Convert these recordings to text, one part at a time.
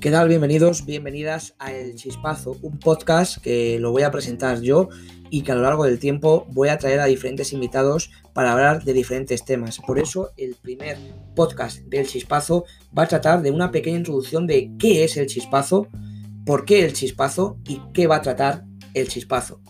¿Qué tal? Bienvenidos, bienvenidas a El Chispazo, un podcast que lo voy a presentar yo y que a lo largo del tiempo voy a traer a diferentes invitados para hablar de diferentes temas. Por eso el primer podcast del Chispazo va a tratar de una pequeña introducción de qué es el Chispazo, por qué el Chispazo y qué va a tratar el Chispazo.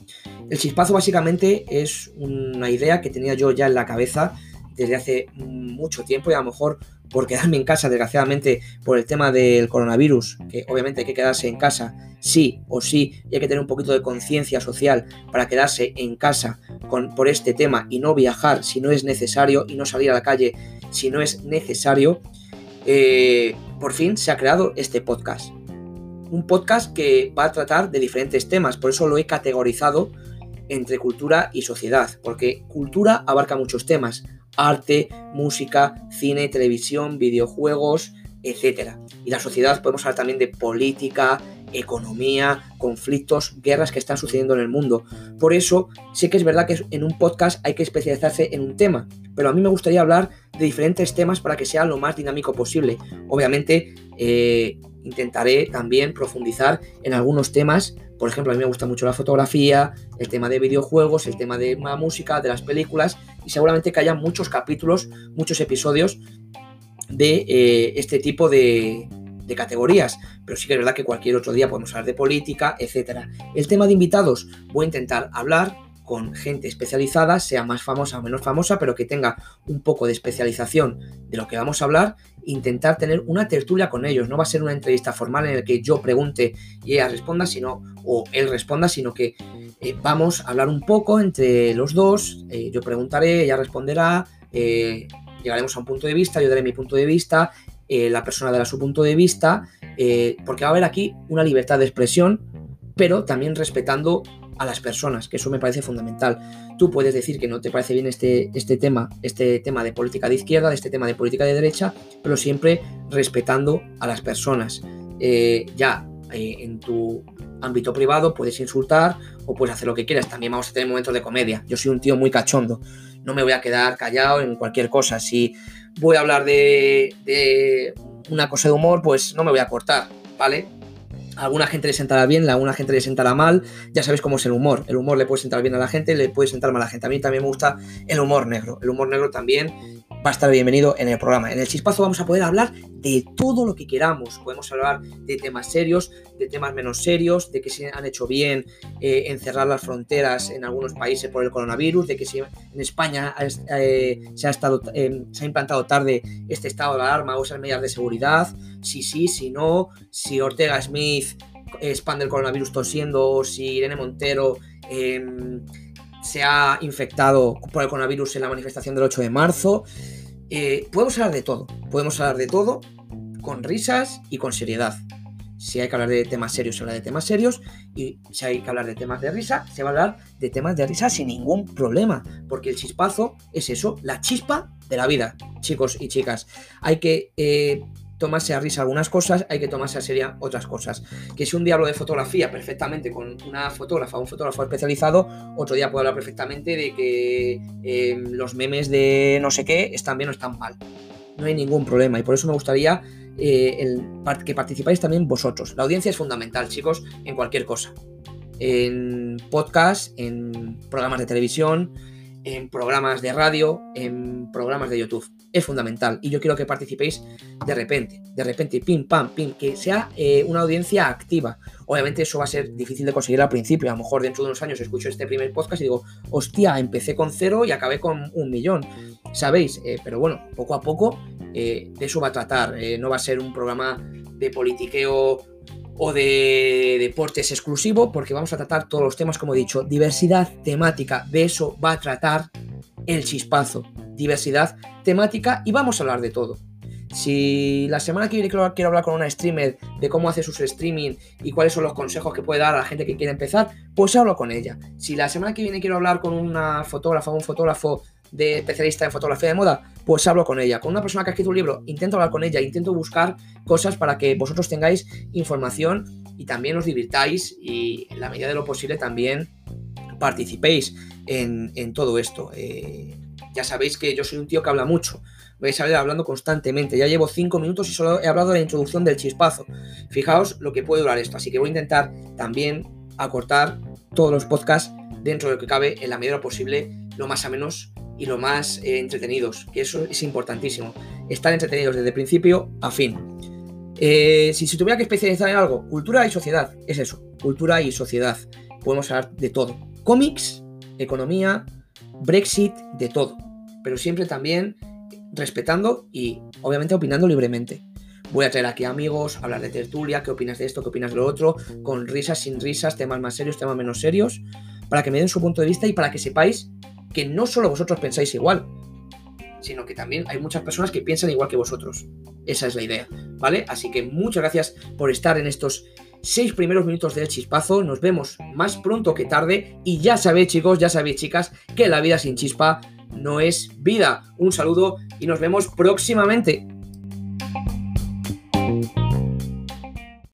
El Chispazo básicamente es una idea que tenía yo ya en la cabeza desde hace mucho tiempo y a lo mejor por quedarme en casa, desgraciadamente, por el tema del coronavirus, que obviamente hay que quedarse en casa, sí o sí, y hay que tener un poquito de conciencia social para quedarse en casa con, por este tema y no viajar si no es necesario y no salir a la calle si no es necesario, eh, por fin se ha creado este podcast. Un podcast que va a tratar de diferentes temas, por eso lo he categorizado entre cultura y sociedad, porque cultura abarca muchos temas, arte, música, cine, televisión, videojuegos, etc. Y la sociedad podemos hablar también de política, economía, conflictos, guerras que están sucediendo en el mundo. Por eso, sé que es verdad que en un podcast hay que especializarse en un tema, pero a mí me gustaría hablar de diferentes temas para que sea lo más dinámico posible. Obviamente, eh, intentaré también profundizar en algunos temas. Por ejemplo, a mí me gusta mucho la fotografía, el tema de videojuegos, el tema de la música, de las películas, y seguramente que haya muchos capítulos, muchos episodios de eh, este tipo de, de categorías, pero sí que es verdad que cualquier otro día podemos hablar de política, etc. El tema de invitados, voy a intentar hablar con gente especializada, sea más famosa o menos famosa, pero que tenga un poco de especialización de lo que vamos a hablar, intentar tener una tertulia con ellos. No va a ser una entrevista formal en la que yo pregunte y ella responda, sino, o él responda, sino que eh, vamos a hablar un poco entre los dos. Eh, yo preguntaré, ella responderá, eh, llegaremos a un punto de vista, yo daré mi punto de vista, la persona dará su punto de vista, porque va a haber aquí una libertad de expresión, pero también respetando a las personas, que eso me parece fundamental. Tú puedes decir que no te parece bien este, este tema, este tema de política de izquierda, de este tema de política de derecha, pero siempre respetando a las personas. Eh, ya eh, en tu ámbito privado puedes insultar o puedes hacer lo que quieras. También vamos a tener momentos de comedia. Yo soy un tío muy cachondo. No me voy a quedar callado en cualquier cosa. Si voy a hablar de, de una cosa de humor, pues no me voy a cortar, ¿vale? Alguna gente le sentará bien, a alguna gente le sentará mal. Ya sabéis cómo es el humor. El humor le puede sentar bien a la gente, le puede sentar mal a la gente. A mí también me gusta el humor negro. El humor negro también va a estar bienvenido en el programa. En el chispazo vamos a poder hablar de todo lo que queramos. Podemos hablar de temas serios, de temas menos serios, de que se han hecho bien eh, encerrar las fronteras en algunos países por el coronavirus, de que si en España eh, se, ha eh, se ha implantado tarde este estado de alarma o esas medidas de seguridad, si sí, si no, si Ortega Smith expande el coronavirus tosiendo, si Irene Montero em, se ha infectado por el coronavirus en la manifestación del 8 de marzo. Eh, podemos hablar de todo, podemos hablar de todo con risas y con seriedad. Si hay que hablar de temas serios, se habla de temas serios. Y si hay que hablar de temas de risa, se va a hablar de temas de risa sin ningún problema. Porque el chispazo es eso, la chispa de la vida, chicos y chicas. Hay que eh, tomarse a risa algunas cosas, hay que tomarse a seria otras cosas. Que si un día hablo de fotografía perfectamente con una fotógrafa, un fotógrafo especializado, otro día puedo hablar perfectamente de que eh, los memes de no sé qué están bien o están mal. No hay ningún problema y por eso me gustaría eh, que participáis también vosotros. La audiencia es fundamental, chicos, en cualquier cosa. En podcast, en programas de televisión, en programas de radio, en programas de YouTube. Es fundamental y yo quiero que participéis de repente, de repente, pim, pam, pim, que sea eh, una audiencia activa. Obviamente eso va a ser difícil de conseguir al principio, a lo mejor dentro de unos años escucho este primer podcast y digo, hostia, empecé con cero y acabé con un millón, ¿sabéis? Eh, pero bueno, poco a poco eh, de eso va a tratar, no va a ser un programa de politiqueo o de deportes exclusivo, porque vamos a tratar todos los temas, como he dicho, diversidad temática, de eso va a tratar el chispazo, diversidad temática y vamos a hablar de todo. Si la semana que viene quiero, hablar con una streamer de cómo hace sus streaming y cuáles son los consejos que puede dar a la gente que quiere empezar, pues hablo con ella. Si la semana que viene quiero hablar con una fotógrafa o un fotógrafo de especialista en fotografía de moda, pues hablo con ella. Con una persona que ha escrito un libro, intento hablar con ella, intento buscar cosas para que vosotros tengáis información y también os divirtáis y en la medida de lo posible también participéis en, todo esto. Eh, Ya sabéis que yo soy un tío que habla mucho. Vais a ver hablando constantemente. Ya llevo cinco minutos y solo he hablado de la introducción del chispazo. Fijaos lo que puede durar esto. Así que voy a intentar también acortar todos los podcasts dentro de lo que cabe en la medida posible, lo más a menos y lo más eh, entretenidos, que eso es importantísimo. Estar entretenidos desde principio a fin. Eh, si se tuviera que especializar en algo, cultura y sociedad, es eso, cultura y sociedad. Podemos hablar de todo. Cómics, economía, Brexit, de todo. Pero siempre también respetando y obviamente opinando libremente. Voy a traer aquí amigos, hablar de tertulia, qué opinas de esto, qué opinas de lo otro, con risas, sin risas, temas más serios, temas menos serios, para que me den su punto de vista y para que sepáis que no solo vosotros pensáis igual, sino que también hay muchas personas que piensan igual que vosotros. Esa es la idea, ¿vale? Así que muchas gracias por estar en estos seis primeros minutos del chispazo. Nos vemos más pronto que tarde. Y ya sabéis, chicos, ya sabéis, chicas, que la vida sin chispa no es vida. Un saludo y nos vemos próximamente.